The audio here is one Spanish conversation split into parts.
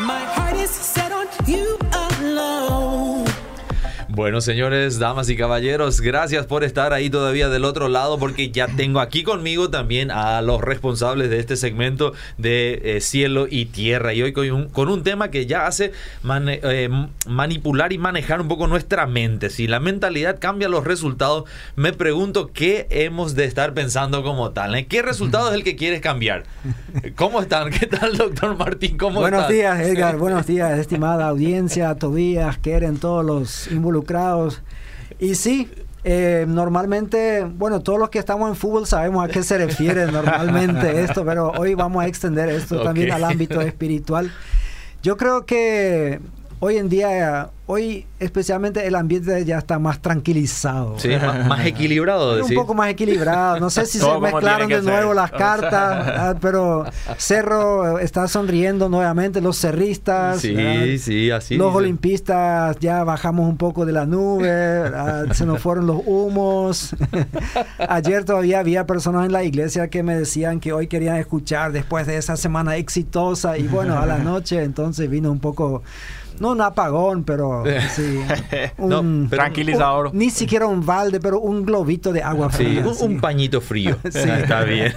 My heart is set on you. Bueno, señores, damas y caballeros, gracias por estar ahí todavía del otro lado porque ya tengo aquí conmigo también a los responsables de este segmento de eh, cielo y tierra. Y hoy con un, con un tema que ya hace eh, manipular y manejar un poco nuestra mente. Si la mentalidad cambia los resultados, me pregunto qué hemos de estar pensando como tal. ¿eh? ¿Qué resultado es el que quieres cambiar? ¿Cómo están? ¿Qué tal, doctor Martín? ¿Cómo Buenos días, Edgar. Buenos días, estimada audiencia, Tobías, Keren, todos los involucrados y sí, eh, normalmente, bueno, todos los que estamos en fútbol sabemos a qué se refiere normalmente esto, pero hoy vamos a extender esto también al ámbito espiritual. Yo creo que hoy en día hoy especialmente el ambiente ya está más tranquilizado. Sí, más, equilibrado. Un poco más equilibrado. No sé si se mezclaron de nuevo las cartas, ah, pero Cerro está sonriendo nuevamente, los cerristas. Sí, sí, así. Los olimpistas ya bajamos un poco de la nube, ah, se nos fueron los humos. Ayer todavía había personas en la iglesia que me decían que hoy querían escuchar después de esa semana exitosa y bueno, a la noche entonces vino un poco no un apagón, pero sí, un, tranquilizador. ni siquiera un balde, pero un globito de agua fría. un, pañito frío. Está bien.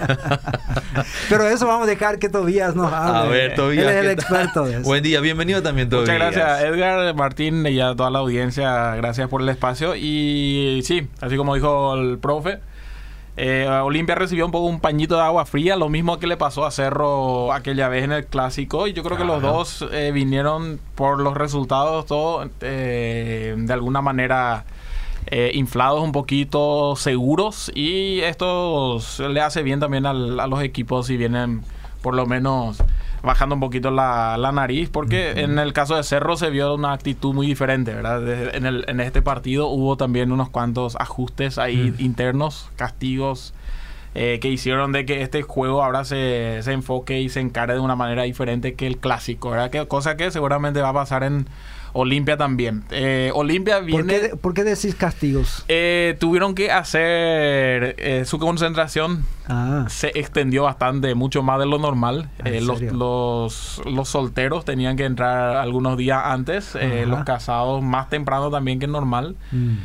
pero eso vamos a dejar que Tobías nos hable. A ver, Tobías. Él es el experto de eso. Buen día, bienvenido también, Tobías. Muchas gracias, Edgar, Martín y a toda la audiencia. Gracias por el espacio. Y sí, así como dijo el profe. Eh, Olimpia recibió un poco un pañito de agua fría, lo mismo que le pasó a Cerro aquella vez en el clásico. Y yo creo que los dos eh, vinieron por los resultados, todo eh, de alguna manera inflados un poquito, seguros. Y esto le hace bien también a los equipos si vienen por lo menos bajando un poquito la, nariz, porque en el caso de Cerro se vio una actitud muy diferente, ¿verdad? En, el, en este partido hubo también unos cuantos ajustes ahí internos, castigos. Eh, que hicieron de que este juego ahora se, se enfoque y se encare de una manera diferente que el clásico, ¿verdad? Que, cosa que seguramente va a pasar en, Olimpia también. Eh, Olimpia viene... ¿Por qué, decís castigos? Eh, tuvieron que hacer eh, su concentración. Ah. Se extendió bastante, mucho más de lo normal. Ah, los, los, los, solteros tenían que entrar algunos días antes. los casados más temprano también que normal. Mm.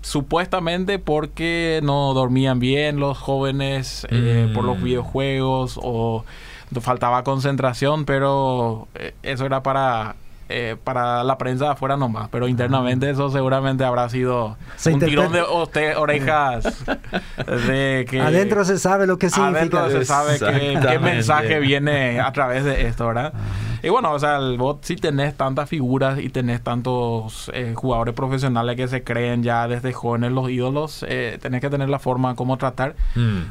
supuestamente porque no dormían bien los jóvenes por los mm. videojuegos o faltaba concentración, pero eso era para eh, para la prensa de afuera nomás, pero internamente eso seguramente habrá sido un tirón de orejas de que adentro se sabe lo que significa. Adentro se sabe qué, mensaje viene a través de esto, ¿verdad? Y bueno, o sea, el bot si tenés tantas figuras y tenés tantos eh, jugadores profesionales que se creen ya desde jóvenes los ídolos, eh, tenés que tener la forma como tratar.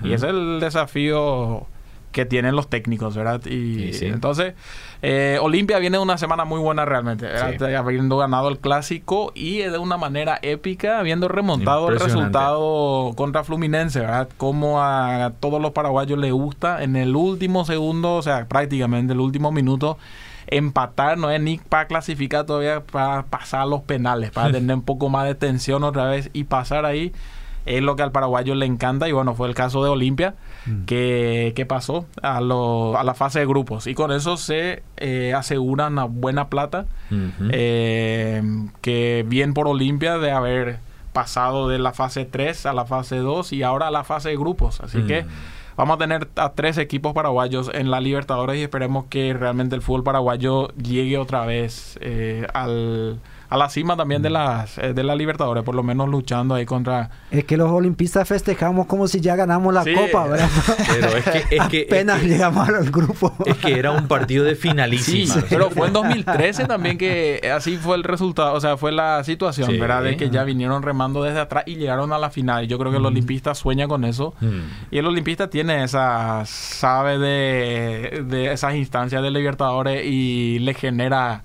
Y ese es el desafío que tienen los técnicos, ¿verdad? Y, entonces, eh, Olimpia viene de una semana muy buena realmente, habiendo ganado el clásico y de una manera épica, habiendo remontado el resultado contra Fluminense, ¿verdad? Como a todos los paraguayos les gusta en el último segundo, o sea, prácticamente el último minuto empatar, no es ni para clasificar todavía, para pasar los penales, para tener un poco más de tensión otra vez y pasar ahí es lo que al paraguayo le encanta y bueno, fue el caso de Olimpia mm. que, pasó a, lo, a la fase de grupos y con eso se eh, asegura una buena plata eh, que bien por Olimpia de haber pasado de la fase 3 a la fase 2 y ahora a la fase de grupos, así que mm. vamos a tener a tres equipos paraguayos en la Libertadores y esperemos que realmente el fútbol paraguayo llegue otra vez eh, al a la cima también de las eh, de la Libertadores, por lo menos luchando ahí contra. Es que los olimpistas festejamos como si ya ganamos la copa, ¿verdad? Pero es que, es que apenas llegamos al grupo. Es que era un partido de finalísima. Sí, pero fue en 2013 también que así fue el resultado, o sea, fue la situación, ¿verdad? De que ya vinieron remando desde atrás y llegaron a la final. Yo creo que el olimpista sueña con eso. Y el olimpista tiene esa sabe de, de esas instancias de Libertadores y le genera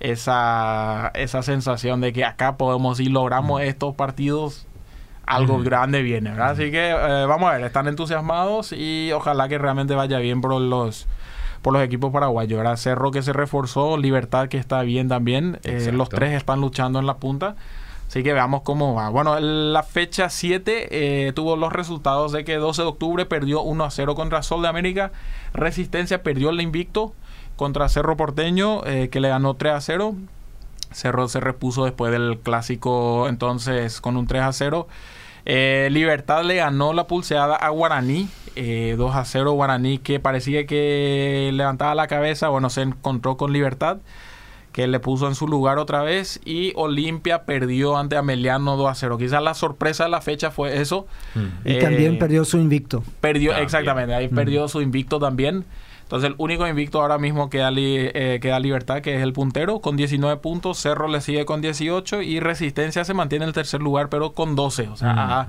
esa, esa sensación de que acá podemos ir, logramos estos partidos, algo grande viene, Así que eh, vamos a ver, están entusiasmados y ojalá que realmente vaya bien por los por los equipos paraguayos. Cerro que se reforzó, Libertad que está bien también. Eh, los tres están luchando en la punta. Así que veamos cómo va. Bueno, la fecha 7 eh, tuvo los resultados de que 12 de octubre perdió 1 a 0 contra Sol de América. Resistencia perdió el invicto contra Cerro Porteño, eh, que le ganó 3 a 0. Cerro se repuso después del clásico entonces con un 3 a 0. Eh, Libertad le ganó la pulseada a Guaraní, 2 eh, a 0 Guaraní que parecía que levantaba la cabeza, bueno, se encontró con Libertad que le puso en su lugar otra vez y Olimpia perdió ante Ameliano 2 a 0. Quizás la sorpresa de la fecha fue eso. Y también perdió su invicto. Perdió, exactamente, ahí perdió su invicto también. Entonces el único invicto ahora mismo queda, eh, queda Libertad, que es el puntero, con 19 puntos. Cerro le sigue con 18 y Resistencia se mantiene en el tercer lugar, pero con 12. O sea, a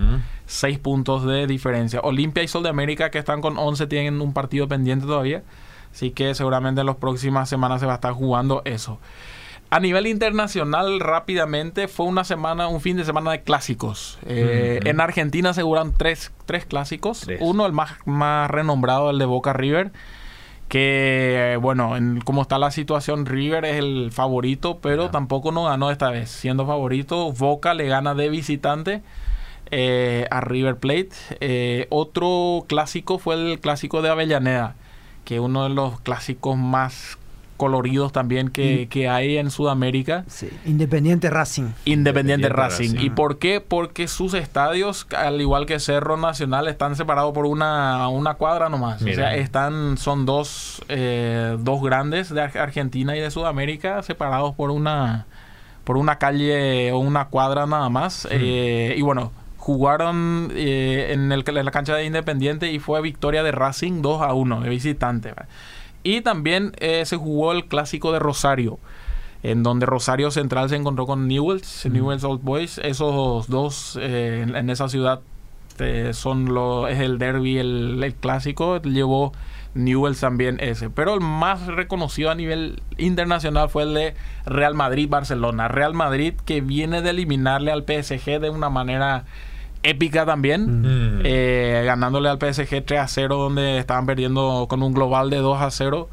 6 puntos de diferencia. Olimpia y Sol de América, que están con 11, tienen un partido pendiente todavía. Así que seguramente en las próximas semanas se va a estar jugando eso. A nivel internacional, rápidamente, fue una semana, un fin de semana de clásicos. Eh, en Argentina aseguran tres, tres clásicos. Uno, el más, más renombrado, el de Boca River que bueno, en cómo está la situación, River es el favorito, pero tampoco no ganó esta vez. Siendo favorito, Boca le gana de visitante eh, a River Plate. Eh, otro clásico fue el clásico de Avellaneda, que uno de los clásicos más coloridos también que, que hay en Sudamérica. Independiente Racing. Independiente, Racing. ¿Y por qué? Porque sus estadios, al igual que Cerro Nacional, están separados por una, una cuadra nomás. O sea, están, son dos, eh, dos grandes de Argentina y de Sudamérica separados por una, por una calle o una cuadra nada más. Eh, y bueno, jugaron eh, en, el, en la cancha de Independiente y fue victoria de Racing 2 a 1 de visitante. Y también eh, se jugó el clásico de Rosario, en donde Rosario Central se encontró con Newells, Newells Old Boys. Esos dos eh, en, esa ciudad eh, son lo, es el derby, el, clásico. Llevó Newells también ese. Pero el más reconocido a nivel internacional fue el de Real Madrid-Barcelona. Real Madrid que viene de eliminarle al PSG de una manera épica también, mm. eh, ganándole al PSG 3 a 0 donde estaban perdiendo con un global de 2 a 0.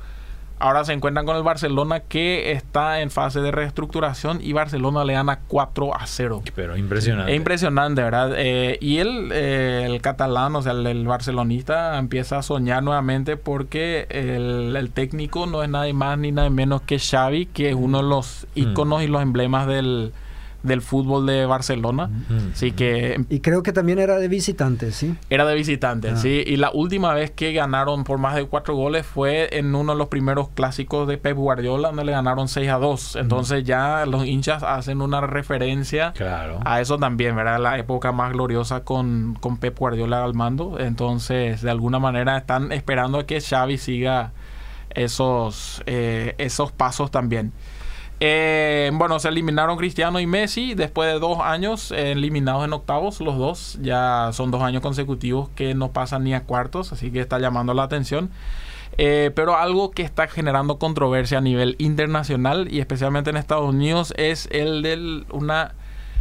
Ahora se encuentran con el Barcelona que está en fase de reestructuración y Barcelona le gana 4 a 0. Pero impresionante. Es impresionante, ¿verdad? Eh, y él, eh, el catalán, o sea, el, barcelonista, empieza a soñar nuevamente porque el, el, técnico no es nada más ni nada menos que Xavi, que es uno de los mm. íconos y los emblemas del, del fútbol de Barcelona. Así que... Y creo que también era de visitante, ¿sí? Era de visitante, ah. sí. Y la última vez que ganaron por más de cuatro goles fue en uno de los primeros clásicos de Pep Guardiola, donde le ganaron 6 a 2. Entonces ya los hinchas hacen una referencia a eso también, ¿verdad? La época más gloriosa con, con Pep Guardiola al mando. Entonces, de alguna manera están esperando a que Xavi siga esos, eh, esos pasos también. Eh, bueno, se eliminaron Cristiano y Messi después de dos años eliminados en octavos, los dos. Ya son dos años consecutivos que no pasan ni a cuartos, así que está llamando la atención. Eh, pero algo que está generando controversia a nivel internacional y especialmente en Estados Unidos es el de una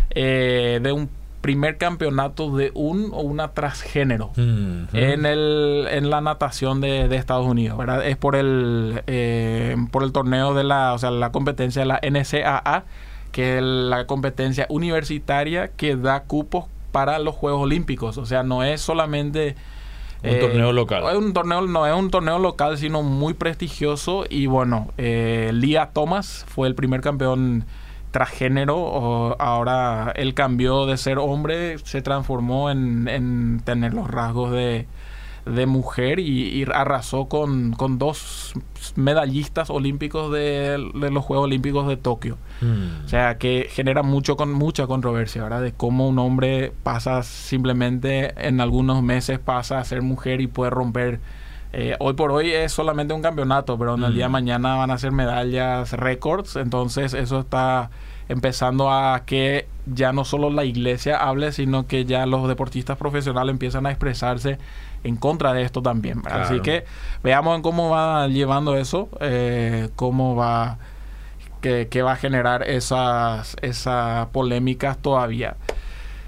eh, de un primer campeonato de un o una transgénero en, el, en la natación de, Estados Unidos. ¿verdad? Es por el, eh, por el torneo de la, o sea, la competencia de la NCAA, que es la competencia universitaria que da cupos para los Juegos Olímpicos. O sea, no es solamente... Un torneo eh, local. Es un torneo, no es un torneo local, sino muy prestigioso. Y bueno, eh, Lia Thomas fue el primer campeón transgénero, ahora él cambió de ser hombre, se transformó en, tener los rasgos de, mujer y, arrasó con, dos medallistas olímpicos de, los Juegos Olímpicos de Tokio. Mm. O sea, que genera mucho con mucha controversia, ¿verdad? De cómo un hombre pasa simplemente en algunos meses pasa a ser mujer y puede romper eh, hoy por hoy es solamente un campeonato, pero en el día de mañana van a ser medallas récords. Entonces eso está empezando a que ya no solo la iglesia hable, sino que ya los deportistas profesionales empiezan a expresarse en contra de esto también. Así que veamos cómo va llevando eso, eh, cómo va, que, va a generar esas, esas polémicas todavía.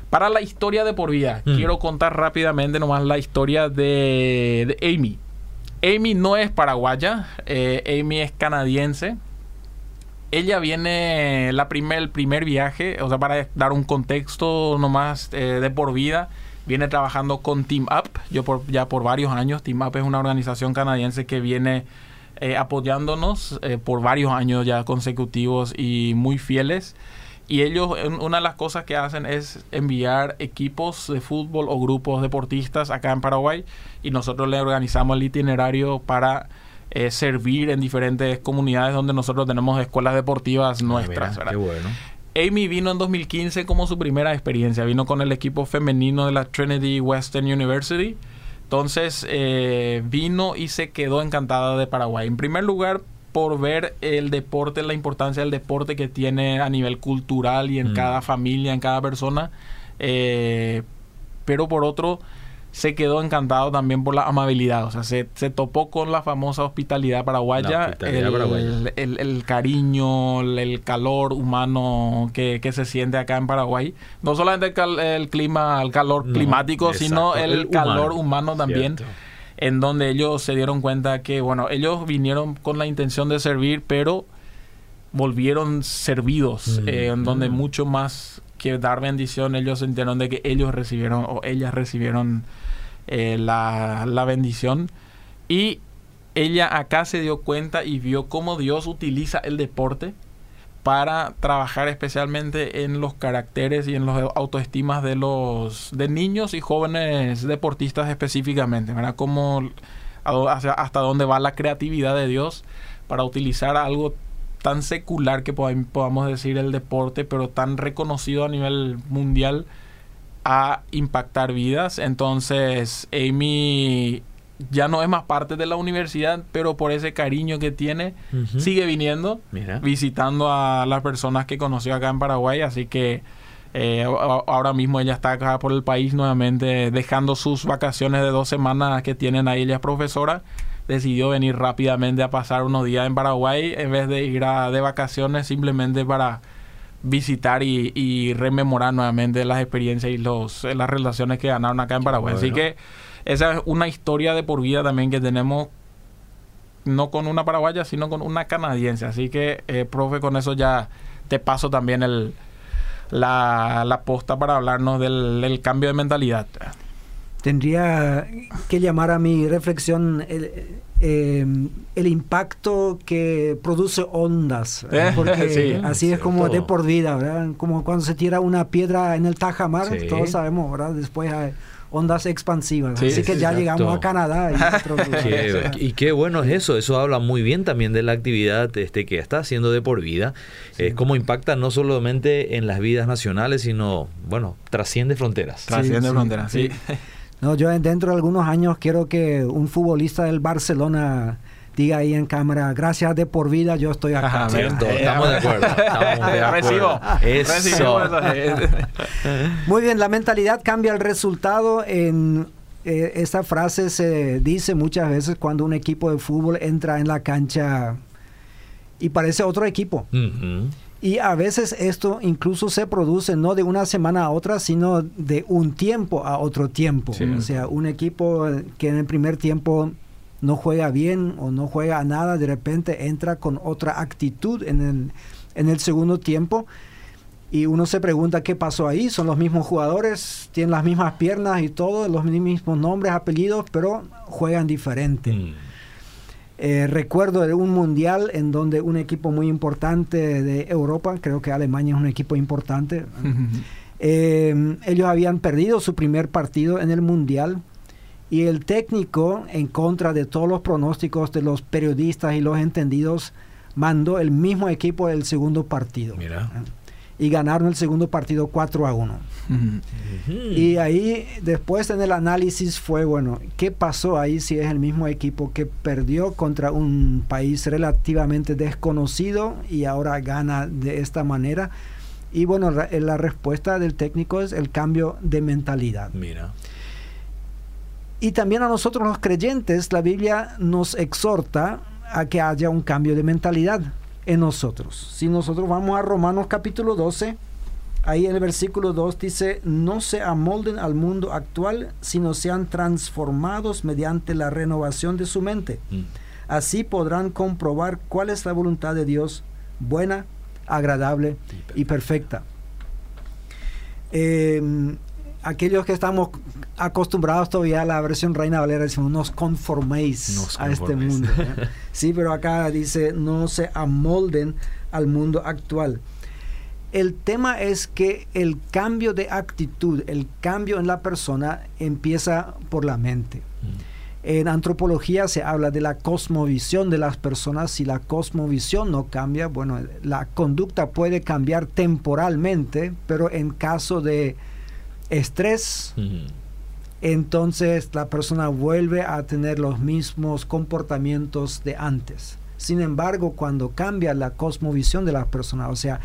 Para la historia de por vida, mm. quiero contar rápidamente nomás la historia de, de Amy. Amy no es paraguaya, eh, Amy es canadiense. Ella viene, la primer, el primer viaje, o sea, para dar un contexto nomás eh, de por vida, viene trabajando con Team Up, yo ya por varios años. Team Up es una organización canadiense que viene eh, apoyándonos eh, por varios años ya consecutivos y muy fieles. Y ellos, una de las cosas que hacen es enviar equipos de fútbol o grupos deportistas acá en Paraguay y nosotros le organizamos el itinerario para eh, servir en diferentes comunidades donde nosotros tenemos escuelas deportivas ah, nuestras. qué bueno. Amy vino en 2015 como su primera experiencia. Vino con el equipo femenino de la Trinity Western University. Entonces eh, vino y se quedó encantada de Paraguay. En primer lugar, por ver el deporte, la importancia del deporte que tiene a nivel cultural y en mm. cada familia, en cada persona. Eh, pero por otro, se quedó encantado también por la amabilidad. O sea, se, topó con la famosa hospitalidad paraguaya, el, cariño, el calor humano que, se siente acá en Paraguay. No solamente el, clima, el calor climático, sino el, calor humano también. En donde ellos se dieron cuenta que, bueno, ellos vinieron con la intención de servir, pero volvieron servidos, mm. eh, en donde mm. mucho más que dar bendición, ellos sintieron de que ellos recibieron o ellas recibieron eh, la, la bendición. Y ella acá se dio cuenta y vio cómo Dios utiliza el deporte para trabajar especialmente en los caracteres y en los autoestimas de los de niños y jóvenes deportistas específicamente, ¿verdad? Como hasta dónde va la creatividad de Dios para utilizar algo tan secular que podamos decir el deporte, pero tan reconocido a nivel mundial a impactar vidas. Entonces, Amy ya no es más parte de la universidad, pero por ese cariño que tiene, sigue viniendo, visitando a las personas que conoció acá en Paraguay. Así que eh, ahora mismo ella está acá por el país nuevamente, dejando sus vacaciones de dos semanas que tienen ahí. Ella es profesora. Decidió venir rápidamente a pasar unos días en Paraguay en vez de ir a, de vacaciones simplemente para visitar y, rememorar nuevamente las experiencias y los, las relaciones que ganaron acá en Paraguay. Así que esa es una historia de por vida también que tenemos, no con una paraguaya, sino con una canadiense. Así que, eh, profe, con eso ya te paso también el, la, la posta para hablarnos del, del cambio de mentalidad. Tendría que llamar a mi reflexión el, Em, el impacto que produce ondas, eh, porque así es como de por vida, ¿verdad? Como cuando se tira una piedra en el Tajamar, todos sabemos, ¿verdad? Después hay ondas expansivas. así que ya llegamos a Canadá. Y, qué bueno es eso, eso habla muy bien también de la actividad este, que está haciendo de por vida, es como impacta no solamente en las vidas nacionales, sino, bueno, trasciende fronteras. Trasciende fronteras, sí. No, yo dentro de algunos años quiero que un futbolista del Barcelona diga ahí en cámara, gracias de por vida, yo estoy acá. estamos de acuerdo. Recibo. Eso. Muy bien, la mentalidad cambia el resultado. En eh, esta frase se dice muchas veces cuando un equipo de fútbol entra en la cancha y parece otro equipo. Y a veces esto incluso se produce no de una semana a otra, sino de un tiempo a otro tiempo. O sea, un equipo que en el primer tiempo no juega bien o no juega a nada, de repente entra con otra actitud en el, en el segundo tiempo. Y uno se pregunta qué pasó ahí. Son los mismos jugadores, tienen las mismas piernas y todo, los mismos nombres, apellidos, pero juegan diferente. Mm. Eh, recuerdo de un mundial en donde un equipo muy importante de Europa, creo que Alemania es un equipo importante, eh, ellos habían perdido su primer partido en el mundial y el técnico, en contra de todos los pronósticos de los periodistas y los entendidos, mandó el mismo equipo del segundo partido. Mira. Ah y ganaron el segundo partido 4 a 1. Y ahí después en el análisis fue, bueno, ¿qué pasó ahí si es el mismo equipo que perdió contra un país relativamente desconocido y ahora gana de esta manera? Y bueno, la, respuesta del técnico es el cambio de mentalidad. Mira. Y también a nosotros los creyentes, la Biblia nos exhorta a que haya un cambio de mentalidad en nosotros. Si nosotros vamos a Romanos capítulo 12, ahí en el versículo 2 dice, no se amolden al mundo actual, sino sean transformados mediante la renovación de su mente. Mm. Así podrán comprobar cuál es la voluntad de Dios, buena, agradable y perfecta. Em, aquellos que estamos acostumbrados todavía a la versión Reina Valera decimos, nos conforméis, a este mundo. sí, pero acá dice, no se amolden al mundo actual. El tema es que el cambio de actitud, el cambio en la persona empieza por la mente. Mm. En antropología se habla de la cosmovisión de las personas. Si la cosmovisión no cambia, bueno, la conducta puede cambiar temporalmente, pero en caso de estrés, entonces la persona vuelve a tener los mismos comportamientos de antes. Sin embargo, cuando cambia la cosmovisión de las personas, o sea,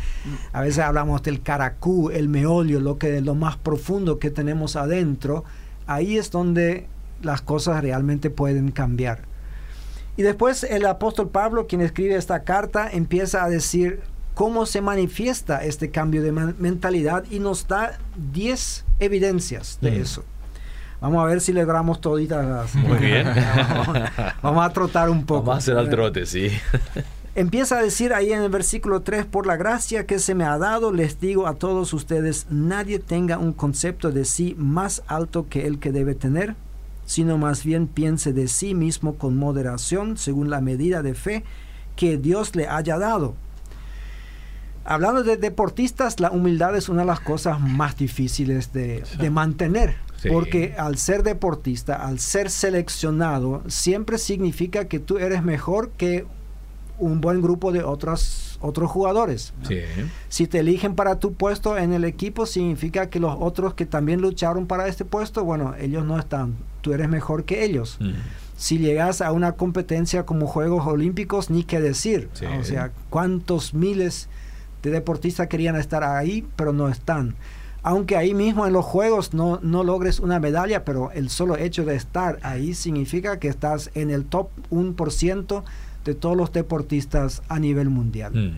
a veces hablamos del caracú, el meolio, lo que lo más profundo que tenemos adentro, ahí es donde las cosas realmente pueden cambiar. Y después el apóstol Pablo, quien escribe esta carta, empieza a decir cómo se manifiesta este cambio de mentalidad y nos da 10 evidencias de mm. eso. Vamos a ver si logramos toditas las. Muy bien. vamos, a trotar un poco. Vamos a hacer al trote, sí. Empieza a decir ahí en el versículo 3, por la gracia que se me ha dado, les digo a todos ustedes, nadie tenga un concepto de sí más alto que el que debe tener, sino más bien piense de sí mismo con moderación, según la medida de fe que Dios le haya dado. Hablando de deportistas, la humildad es una de las cosas más difíciles de, mantener. Porque al ser deportista, al ser seleccionado, siempre significa que tú eres mejor que un buen grupo de otros, otros jugadores. Si te eligen para tu puesto en el equipo, significa que los otros que también lucharon para este puesto, bueno, ellos no están, tú eres mejor que ellos. Si llegas a una competencia como Juegos Olímpicos, ni qué decir. O sea, cuántos miles de deportistas querían estar ahí, pero no están. Aunque ahí mismo en los Juegos no, no logres una medalla, pero el solo hecho de estar ahí significa que estás en el top 1% de todos los deportistas a nivel mundial. Mm.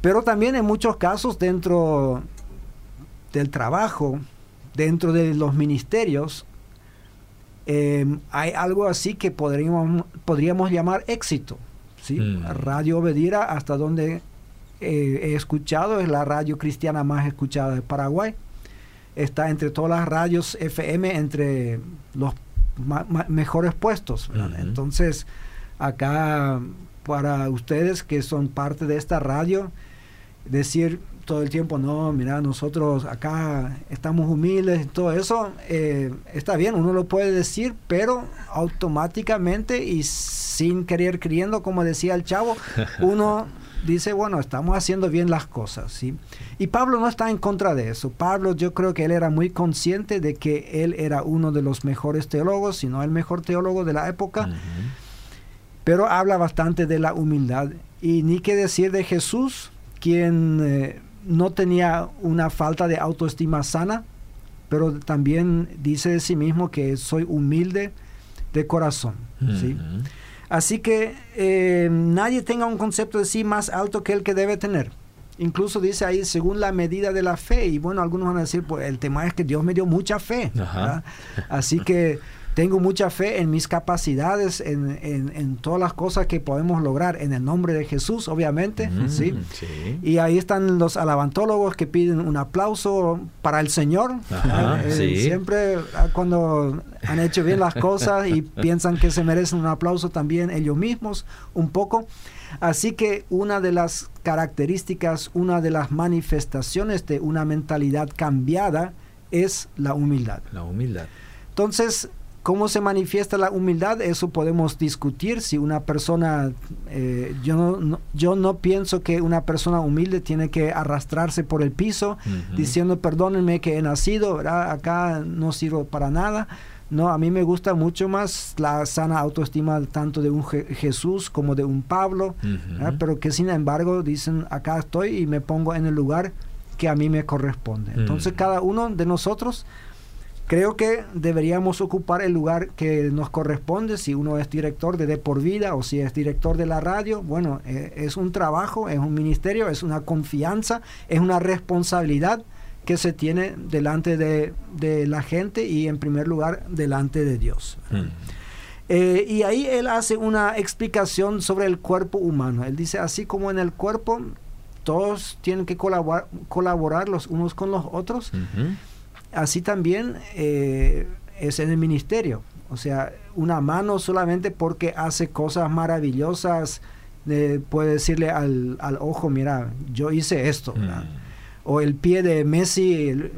Pero también en muchos casos dentro del trabajo, dentro de los ministerios, em, hay algo así que podríamos, podríamos llamar éxito. ¿sí? Mm. Radio Obedira, hasta donde eh, he escuchado, es la radio cristiana más escuchada de Paraguay. Está entre todas las radios FM, entre los mejores puestos. Entonces, acá para ustedes que son parte de esta radio, decir todo el tiempo, no, mira, nosotros acá estamos humildes, todo eso, eh, está bien, uno lo puede decir, pero automáticamente y sin querer creyendo, como decía el chavo, uno dice, bueno, estamos haciendo bien las cosas, ¿sí? Y Pablo no está en contra de eso. Pablo yo creo que él era muy consciente de que él era uno de los mejores teólogos, si no el mejor teólogo de la época pero habla bastante de la humildad. Y ni qué decir de Jesús, quien eh, no tenía una falta de autoestima sana, pero también dice de sí mismo que soy humilde de corazón. Así que eh, nadie tenga un concepto de sí más alto que el que debe tener. Incluso dice ahí, según la medida de la fe. Y bueno, algunos van a decir, pues el tema es que Dios me dio mucha fe. Así que tengo mucha fe en mis capacidades, en, todas las cosas que podemos lograr en el nombre de Jesús, obviamente. Mm, ¿sí? Y ahí están los alabantólogos que piden un aplauso para el Señor. Eh, siempre ah, cuando han hecho bien las cosas y piensan que se merecen un aplauso también ellos mismos, un poco. Así que una de las características, una de las manifestaciones de una mentalidad cambiada es la humildad. La humildad. Entonces, ¿Cómo se manifiesta la humildad? Eso podemos discutir. Si una persona, eh, yo, no, yo no pienso que una persona humilde tiene que arrastrarse por el piso diciendo, perdónenme que he nacido, acá no sirvo para nada. No, a mí me gusta mucho más la sana autoestima tanto de un Jesús como de un Pablo, pero que sin embargo dicen, acá estoy y me pongo en el lugar que a mí me corresponde. Entonces cada uno de nosotros Creo que deberíamos ocupar el lugar que nos corresponde, si uno es director de De por Vida o si es director de la radio. Bueno, eh, es un trabajo, es un ministerio, es una confianza, es una responsabilidad que se tiene delante de, la gente y en primer lugar delante de Dios. Hmm. Eh, y ahí él hace una explicación sobre el cuerpo humano. Él dice, así como en el cuerpo todos tienen que colaborar, colaborar los unos con los otros, así también eh, es en el ministerio. O sea, una mano solamente porque hace cosas maravillosas, puede decirle al, ojo, mira, yo hice esto. Mm. O el pie de Messi,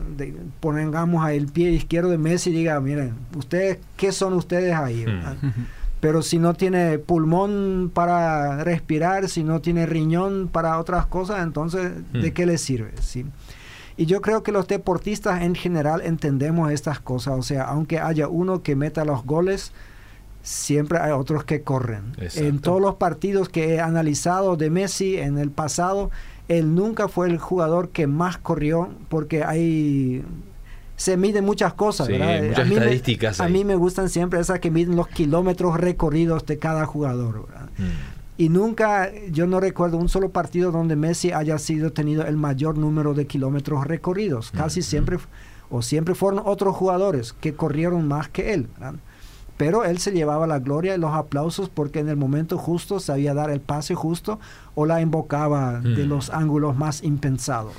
pongamos a el pie izquierdo de Messi y diga, miren, ustedes, ¿qué son ustedes ahí? Mm. Pero si no tiene pulmón para respirar, si no tiene riñón para otras cosas, entonces, ¿de mm. qué le sirve? ¿Sí? Y yo creo que los deportistas en general entendemos estas cosas. O sea, aunque haya uno que meta los goles, siempre hay otros que corren. En todos los partidos que he analizado de Messi en el pasado, él nunca fue el jugador que más corrió porque hay se miden muchas cosas, ¿verdad? Muchas a mí estadísticas. Me, a mí me gustan siempre esas que miden los kilómetros recorridos de cada jugador. Mm. Y nunca, yo no recuerdo un solo partido donde Messi haya sido tenido el mayor número de kilómetros recorridos. Casi siempre, o siempre fueron otros jugadores que corrieron más que él. Pero él se llevaba la gloria y los aplausos porque en el momento justo sabía dar el pase justo o la invocaba de los ángulos más impensados.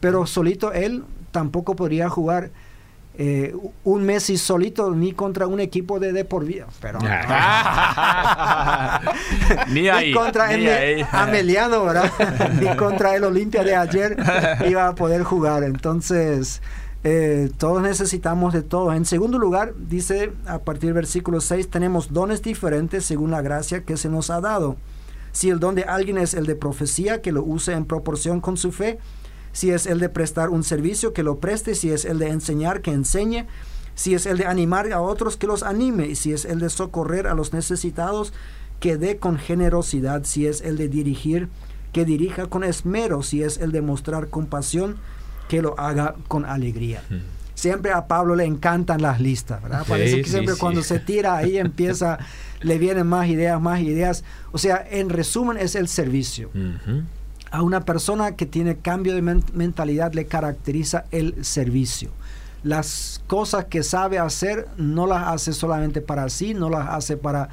Pero solito él tampoco podría jugar eh, un Messi solito ni contra un equipo de, de por vida. Pero, ni ahí. Ni contra el Ameliano, ¿verdad? ni contra el Olimpia de ayer iba a poder jugar. Entonces, eh, todos necesitamos de todo. En segundo lugar, dice a partir del versículo 6, tenemos dones diferentes según la gracia que se nos ha dado. Si el don de alguien es el de profecía, que lo use en proporción con su fe si es el de prestar un servicio, que lo preste, si es el de enseñar, que enseñe, si es el de animar a otros, que los anime, y si es el de socorrer a los necesitados, que dé con generosidad, si es el de dirigir, que dirija con esmero, si es el de mostrar compasión, que lo haga con alegría. Hmm. Siempre a Pablo le encantan las listas, ¿verdad? Parece que siempre cuando se tira ahí empieza, le vienen más ideas, más ideas. O sea, en resumen es el servicio a una persona que tiene cambio de mentalidad le caracteriza el servicio. Las cosas que sabe hacer no las hace solamente para sí, no las hace para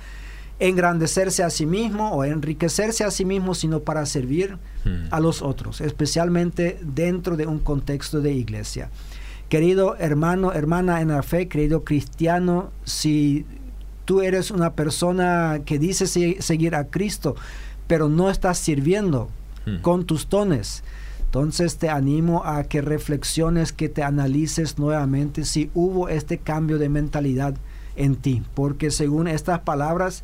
engrandecerse a sí mismo o enriquecerse a sí mismo, sino para servir hmm. a los otros, especialmente dentro de un contexto de iglesia. Querido hermano, hermana en la fe, querido cristiano, si tú eres una persona que dice seguir a Cristo, pero no estás sirviendo, Hmm. con tus dones. Entonces te animo a que reflexiones, que te analices nuevamente si hubo este cambio de mentalidad en ti, porque según estas palabras,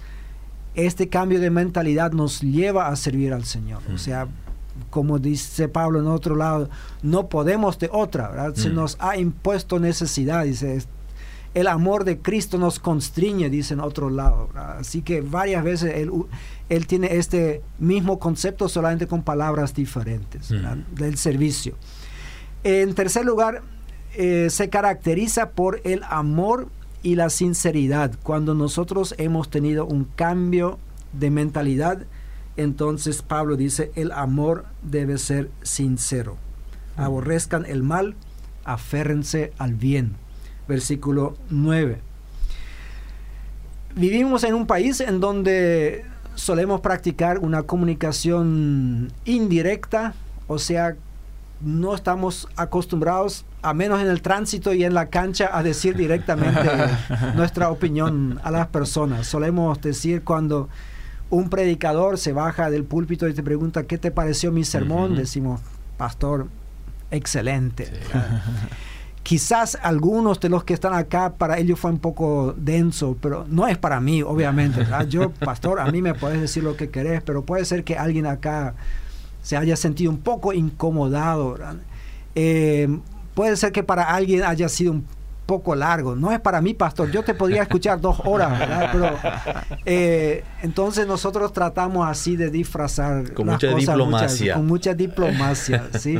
este cambio de mentalidad nos lleva a servir al Señor. O hmm. sea, como dice Pablo en otro lado, no podemos de otra, Se hmm. nos ha impuesto necesidad, dice, el amor de Cristo nos constriñe, dice en otro lado. Así que varias veces él, él, tiene este mismo concepto solamente con palabras diferentes mm. del servicio. En tercer lugar, eh, se caracteriza por el amor y la sinceridad. Cuando nosotros hemos tenido un cambio de mentalidad, entonces Pablo dice, el amor debe ser sincero. Mm. Aborrezcan el mal, aférrense al bien versículo 9. Vivimos en un país en donde solemos practicar una comunicación indirecta, o sea, no estamos acostumbrados, a menos en el tránsito y en la cancha, a decir directamente nuestra opinión a las personas. Solemos decir cuando un predicador se baja del púlpito y te pregunta, ¿qué te pareció mi sermón? Decimos, pastor, excelente. Quizás algunos de los que están acá, para ellos fue un poco denso, pero no es para mí, obviamente. Yo, pastor, a mí me puedes decir lo que querés, pero puede ser que alguien acá se haya sentido un poco incomodado. Eh, puede ser que para alguien haya sido un poco largo. No es para mí, pastor. Yo te podría escuchar dos horas, Pero eh, entonces nosotros tratamos así de disfrazar con mucha diplomacia, con mucha diplomacia, sí.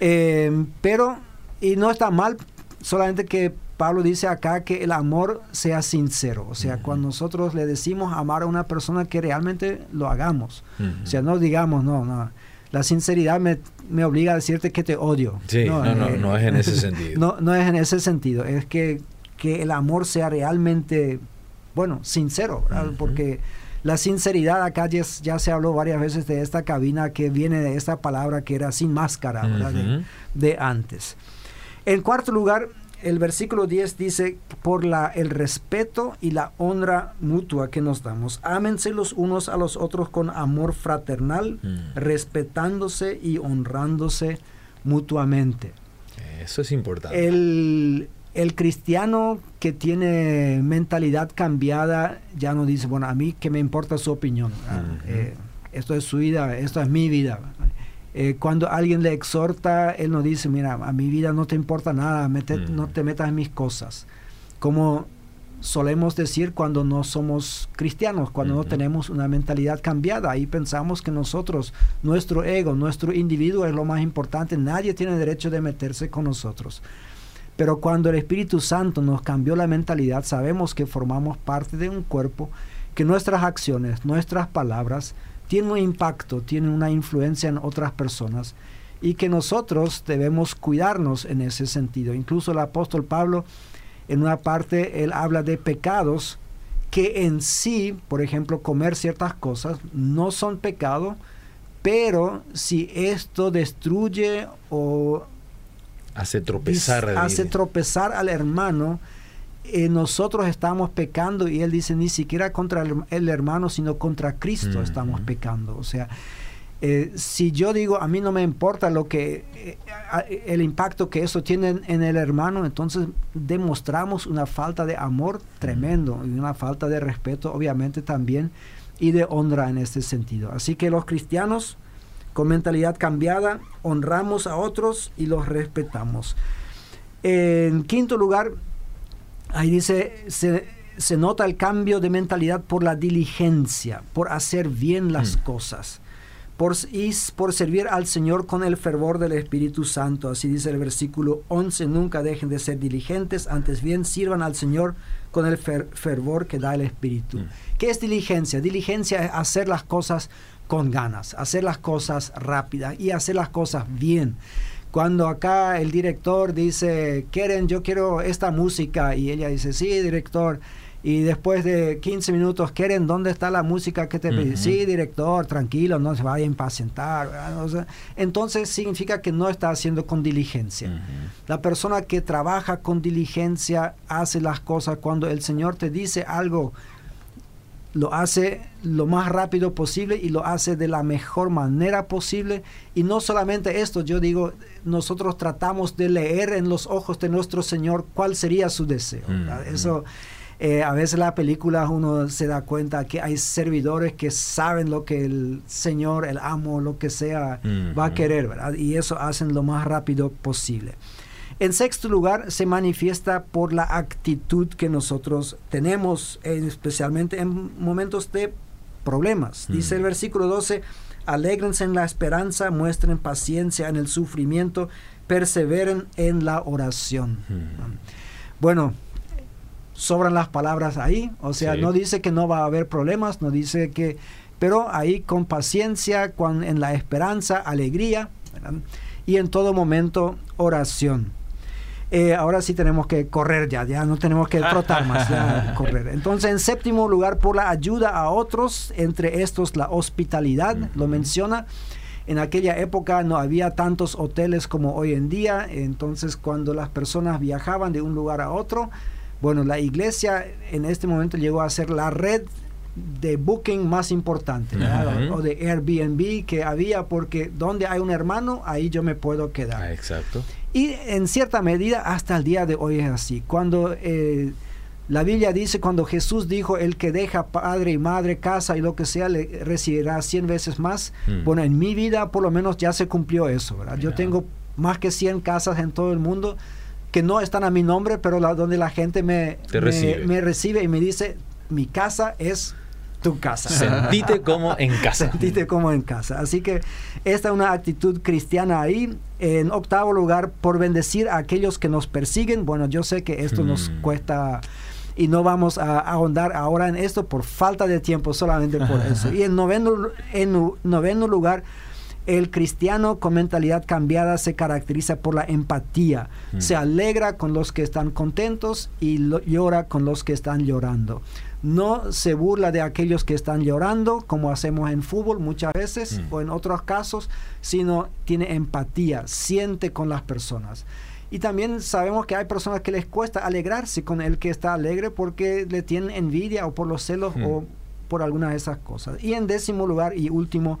Eh, pero y no está mal, solamente que Pablo dice acá que el amor sea sincero. O sea, cuando nosotros le decimos amar a una persona, que realmente lo hagamos. O sea, no digamos, no, no. La sinceridad me, me obliga a decirte que te odio. Sí, no, no, no, es en ese sentido. no, no es en ese sentido. Es que, que el amor sea realmente, bueno, sincero, Porque la sinceridad acá ya, ya, se habló varias veces de esta cabina que viene de esta palabra que era sin máscara, ¿verdad? de, de antes. En cuarto lugar, el versículo 10 dice, por la, el respeto y la honra mutua que nos damos. Ámense los unos a los otros con amor fraternal, mm. respetándose y honrándose mutuamente. Eso es importante. El, el, cristiano que tiene mentalidad cambiada ya no dice, bueno, a mí que me importa su opinión. Eh, esto es su vida, esto es mi vida. Eh, cuando alguien le exhorta, él no dice, mira, a mi vida no te importa nada, no te metas en mis cosas. Como solemos decir cuando no somos cristianos, cuando no tenemos una mentalidad cambiada. Ahí pensamos que nosotros, nuestro ego, nuestro individuo es lo más importante. Nadie tiene derecho de meterse con nosotros. Pero cuando el Espíritu Santo nos cambió la mentalidad, sabemos que formamos parte de un cuerpo, que nuestras acciones, nuestras palabras, tiene un impacto, tiene una influencia en otras personas y que nosotros debemos cuidarnos en ese sentido. Incluso el apóstol Pablo, en una parte, él habla de pecados que en sí, por ejemplo, comer ciertas cosas, no son pecado, pero si esto destruye o hace tropezar, hace tropezar al hermano, eh, nosotros estamos pecando y él dice ni siquiera contra el, hermano, sino contra Cristo estamos pecando. O sea, eh, si yo digo a mí no me importa lo que eh, el impacto que eso tiene en, el hermano, entonces demostramos una falta de amor tremendo y una falta de respeto, obviamente también, y de honra en este sentido. Así que los cristianos con mentalidad cambiada honramos a otros y los respetamos. En quinto lugar, Ahí dice, se, nota el cambio de mentalidad por la diligencia, por hacer bien las mm. cosas. Por, y por servir al Señor con el fervor del Espíritu Santo. Así dice el versículo 11, nunca dejen de ser diligentes, antes bien sirvan al Señor con el fervor que da el Espíritu. Mm. ¿Qué es diligencia? Diligencia es hacer las cosas con ganas, hacer las cosas rápidas y hacer las cosas bien. Cuando acá el director dice, quieren, yo quiero esta música, y ella dice, sí, director. Y después de 15 minutos, quieren, ¿dónde está la música que te pedí? Sí, director, tranquilo, no se vaya a impacientar. entonces significa que no está haciendo con diligencia. La persona que trabaja con diligencia hace las cosas cuando el Señor te dice algo lo hace lo más rápido posible y lo hace de la mejor manera posible. Y no solamente esto, yo digo, nosotros tratamos de leer en los ojos de nuestro Señor cuál sería su deseo. Mm, Eso, mm. Eh, a veces la película uno se da cuenta que hay servidores que saben lo que el Señor, el amo, lo que sea, va a mm, querer, ¿verdad? Y eso hacen lo más rápido posible. En sexto lugar, se manifiesta por la actitud que nosotros tenemos, especialmente en momentos de problemas. Dice el mm. versículo 12, alégrense en la esperanza, muestren paciencia en el sufrimiento, perseveren en la oración. Mm. Bueno, sobran las palabras ahí, o sea, no dice que no va a haber problemas, no dice que, pero ahí con paciencia, con, en la esperanza, alegría, y en todo momento oración. Eh, ahora sí tenemos que correr ya, ya no tenemos que trotar más, ya correr. Entonces, en séptimo lugar, por la ayuda a otros, entre estos la hospitalidad, lo menciona. En aquella época no había tantos hoteles como hoy en día, entonces cuando las personas viajaban de un lugar a otro, bueno, la iglesia en este momento llegó a ser la red de booking más importante, o de Airbnb que había, porque donde hay un hermano, ahí yo me puedo quedar. Ah, exacto. Y en cierta medida hasta el día de hoy es así. Cuando eh, la Biblia dice, cuando Jesús dijo, el que deja padre y madre, casa y lo que sea, le recibirá cien veces más. Mm. Bueno, en mi vida por lo menos ya se cumplió eso, ¿verdad? Yo tengo más que 100 casas en todo el mundo que no están a mi nombre, pero la, donde la gente me, me recibe y me dice, mi casa es tu casa. Sentite como en casa. Sentite como en casa. Así que esta es una actitud cristiana ahí. En octavo lugar, por bendecir a aquellos que nos persiguen. Bueno, yo sé que esto nos mm. cuesta y no vamos a ahondar ahora en esto por falta de tiempo, solamente por eso. Y en noveno, en noveno lugar, el cristiano con mentalidad cambiada se caracteriza por la empatía. Mm. Se alegra con los que están contentos y llora con los que están llorando no se burla de aquellos que están llorando, como hacemos en fútbol muchas veces mm. o en otros casos, sino tiene empatía, siente con las personas. Y también sabemos que hay personas que les cuesta alegrarse con el que está alegre porque le tienen envidia o por los celos Mm. o por alguna de esas cosas. Y en décimo lugar y último,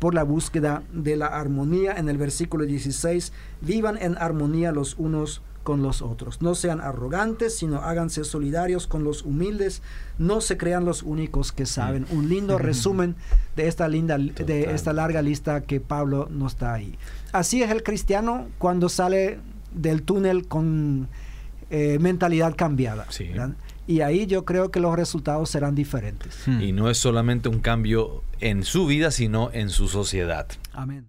por la búsqueda de la armonía en el versículo 16, vivan en armonía los unos con los otros. No sean arrogantes, sino háganse solidarios con los humildes. No se crean los únicos que saben. Un lindo resumen de esta linda de esta larga lista que Pablo nos da ahí. Así es el cristiano cuando sale del túnel con eh, mentalidad cambiada. Y ahí yo creo que los resultados serán diferentes. Hmm. Y no es solamente un cambio en su vida, sino en su sociedad. Amén.